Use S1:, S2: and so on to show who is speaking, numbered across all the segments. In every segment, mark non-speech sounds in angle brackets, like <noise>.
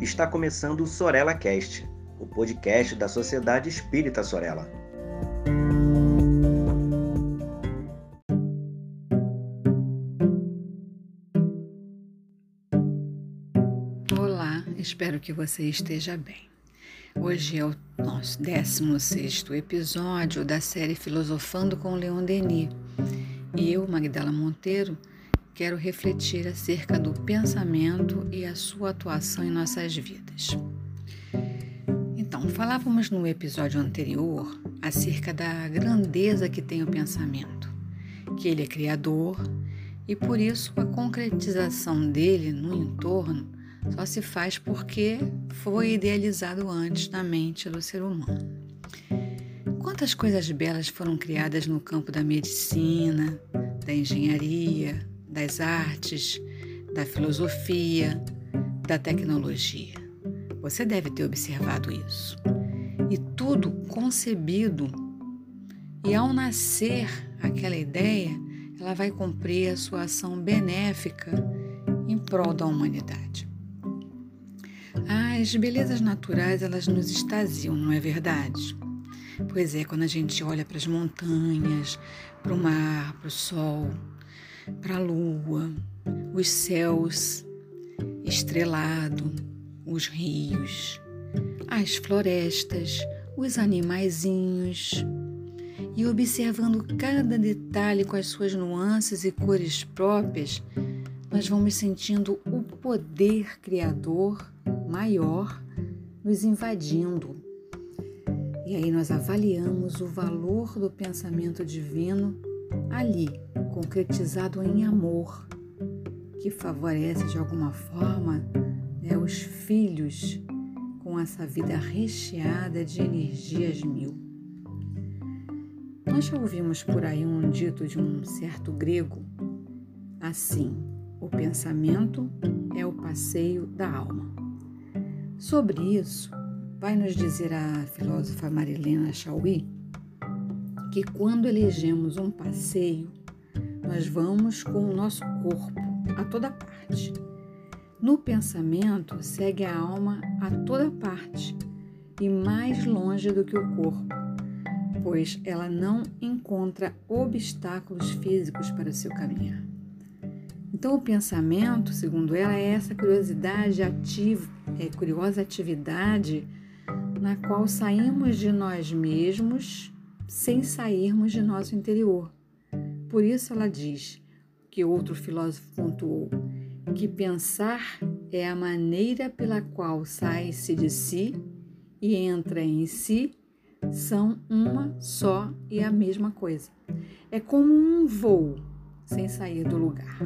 S1: Está começando o Sorella Cast, o podcast da Sociedade Espírita Sorella.
S2: Olá, espero que você esteja bem. Hoje é o nosso 16 episódio da série Filosofando com Leon Denis. E eu, Magdala Monteiro, quero refletir acerca do pensamento e a sua atuação em nossas vidas. Então, falávamos no episódio anterior acerca da grandeza que tem o pensamento, que ele é criador e por isso a concretização dele no entorno só se faz porque foi idealizado antes na mente do ser humano. Quantas coisas belas foram criadas no campo da medicina, da engenharia, das artes, da filosofia, da tecnologia. Você deve ter observado isso. E tudo concebido. E ao nascer aquela ideia, ela vai cumprir a sua ação benéfica em prol da humanidade. As belezas naturais, elas nos extasiam, não é verdade? Pois é, quando a gente olha para as montanhas, para o mar, para o sol, para a lua, os céus estrelado, os rios, as florestas, os animaizinhos, e observando cada detalhe com as suas nuances e cores próprias, nós vamos sentindo o poder criador maior nos invadindo. E aí nós avaliamos o valor do pensamento divino ali, concretizado em amor, que favorece de alguma forma né, os filhos com essa vida recheada de energias mil. Nós já ouvimos por aí um dito de um certo grego assim: o pensamento é o passeio da alma. Sobre isso, vai nos dizer a filósofa Marilena Chauí que quando elegemos um passeio, nós vamos com o nosso corpo a toda parte. No pensamento, segue a alma a toda parte e mais longe do que o corpo, pois ela não encontra obstáculos físicos para o seu caminhar. Então, o pensamento, segundo ela, é essa curiosidade ativa, é curiosa atividade na qual saímos de nós mesmos sem sairmos de nosso interior. Por isso ela diz, que outro filósofo pontuou, que pensar é a maneira pela qual sai-se de si e entra em si são uma só e a mesma coisa. É como um voo sem sair do lugar.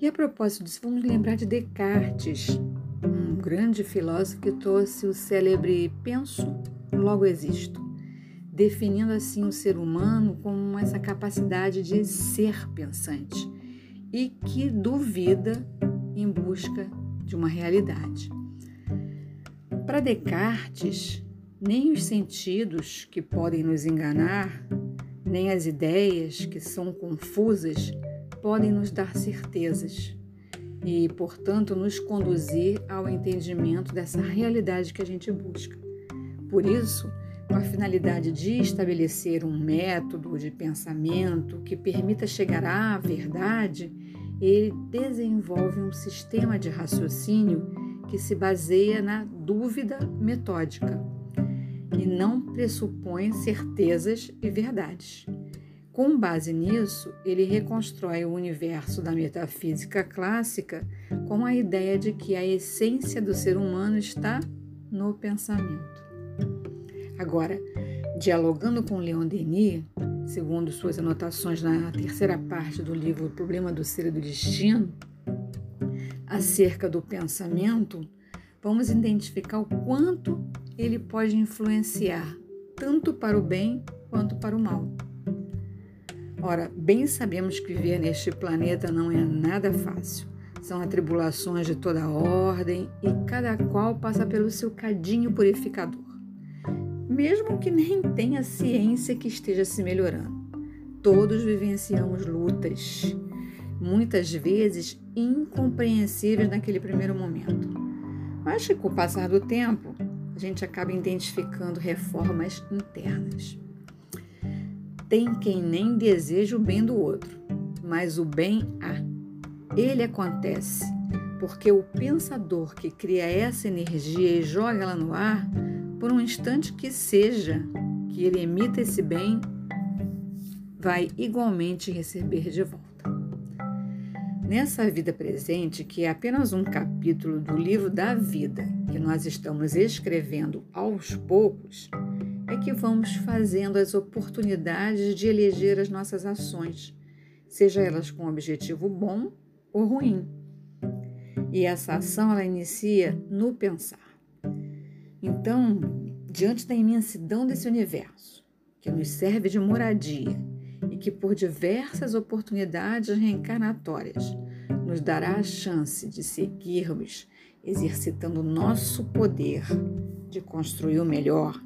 S2: E a propósito disso, vamos lembrar de Descartes, um grande filósofo que trouxe o célebre penso, logo existo definindo assim o ser humano como essa capacidade de ser pensante e que duvida em busca de uma realidade. Para Descartes, nem os sentidos que podem nos enganar, nem as ideias que são confusas podem nos dar certezas e, portanto, nos conduzir ao entendimento dessa realidade que a gente busca. Por isso, com a finalidade de estabelecer um método de pensamento que permita chegar à verdade, ele desenvolve um sistema de raciocínio que se baseia na dúvida metódica e não pressupõe certezas e verdades. Com base nisso, ele reconstrói o universo da metafísica clássica com a ideia de que a essência do ser humano está no pensamento. Agora, dialogando com Leon Denis, segundo suas anotações na terceira parte do livro O Problema do Ser e do Destino, acerca do pensamento, vamos identificar o quanto ele pode influenciar tanto para o bem quanto para o mal. Ora, bem sabemos que viver neste planeta não é nada fácil. São atribulações de toda ordem e cada qual passa pelo seu cadinho purificador mesmo que nem tenha ciência que esteja se melhorando. Todos vivenciamos lutas, muitas vezes incompreensíveis naquele primeiro momento. mas que com o passar do tempo a gente acaba identificando reformas internas. Tem quem nem deseja o bem do outro, mas o bem há. Ele acontece porque o pensador que cria essa energia e joga ela no ar, por um instante que seja que ele emita esse bem, vai igualmente receber de volta. Nessa vida presente, que é apenas um capítulo do livro da vida que nós estamos escrevendo aos poucos, é que vamos fazendo as oportunidades de eleger as nossas ações, seja elas com objetivo bom ou ruim. E essa ação ela inicia no pensar. Então, diante da imensidão desse universo, que nos serve de moradia, e que por diversas oportunidades reencarnatórias nos dará a chance de seguirmos exercitando nosso poder de construir o melhor,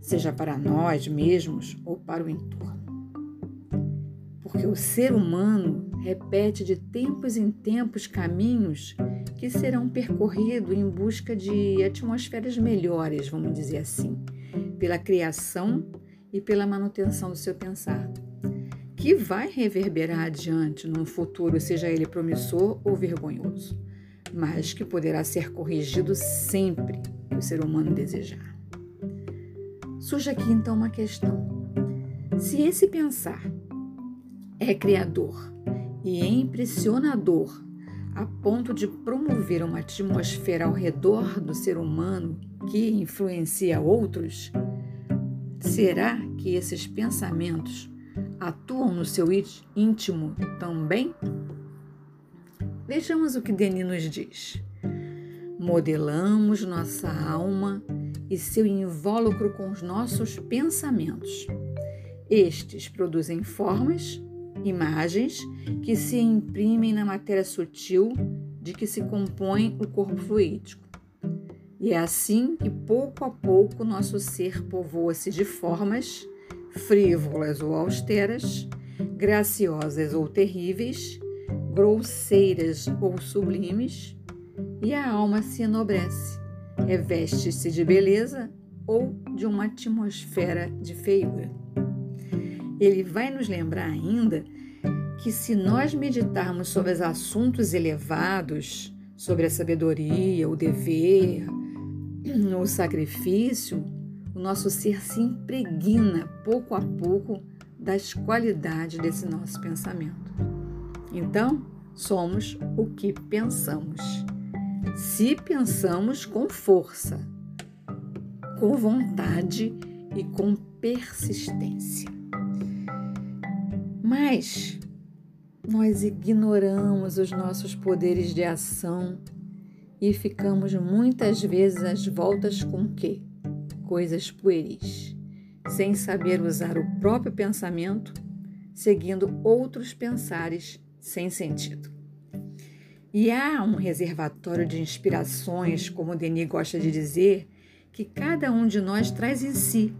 S2: seja para nós mesmos ou para o entorno. Porque o ser humano repete de tempos em tempos caminhos que serão percorridos em busca de atmosferas melhores, vamos dizer assim, pela criação e pela manutenção do seu pensar, que vai reverberar adiante num futuro, seja ele promissor ou vergonhoso, mas que poderá ser corrigido sempre que o ser humano desejar. Surge aqui então uma questão: se esse pensar é criador e é impressionador a ponto de promover uma atmosfera ao redor do ser humano que influencia outros, Será que esses pensamentos atuam no seu íntimo também? Vejamos o que Denis nos diz. Modelamos nossa alma e seu invólucro com os nossos pensamentos. Estes produzem formas, imagens que se imprimem na matéria sutil de que se compõe o corpo fluídico. E é assim que pouco a pouco nosso ser povoa-se de formas frívolas ou austeras, graciosas ou terríveis, grosseiras ou sublimes, e a alma se enobrece, reveste-se de beleza ou de uma atmosfera de feiura. Ele vai nos lembrar ainda que se nós meditarmos sobre os assuntos elevados, sobre a sabedoria, o dever, <clears throat> no sacrifício, o nosso ser se impregna pouco a pouco das qualidades desse nosso pensamento. Então, somos o que pensamos. Se pensamos com força, com vontade e com persistência. Mas nós ignoramos os nossos poderes de ação e ficamos muitas vezes às voltas com quê? Coisas pueris, sem saber usar o próprio pensamento, seguindo outros pensares sem sentido. E há um reservatório de inspirações, como Denis gosta de dizer, que cada um de nós traz em si,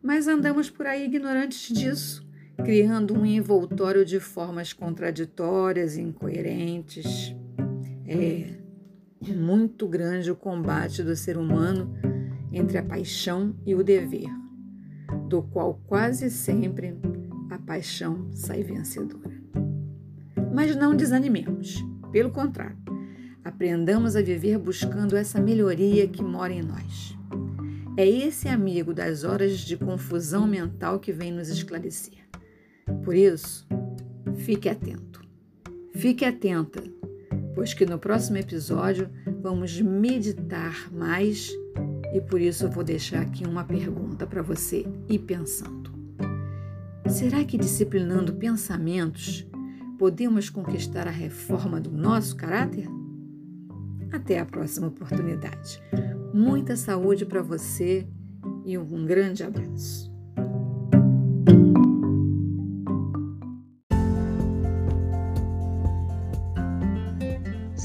S2: mas andamos por aí ignorantes disso, criando um envoltório de formas contraditórias e incoerentes. É, muito grande o combate do ser humano entre a paixão e o dever, do qual quase sempre a paixão sai vencedora. Mas não desanimemos, pelo contrário, aprendamos a viver buscando essa melhoria que mora em nós. É esse amigo das horas de confusão mental que vem nos esclarecer. Por isso, fique atento. Fique atenta pois que no próximo episódio vamos meditar mais e por isso eu vou deixar aqui uma pergunta para você ir pensando. Será que disciplinando pensamentos podemos conquistar a reforma do nosso caráter? Até a próxima oportunidade. Muita saúde para você e um grande abraço.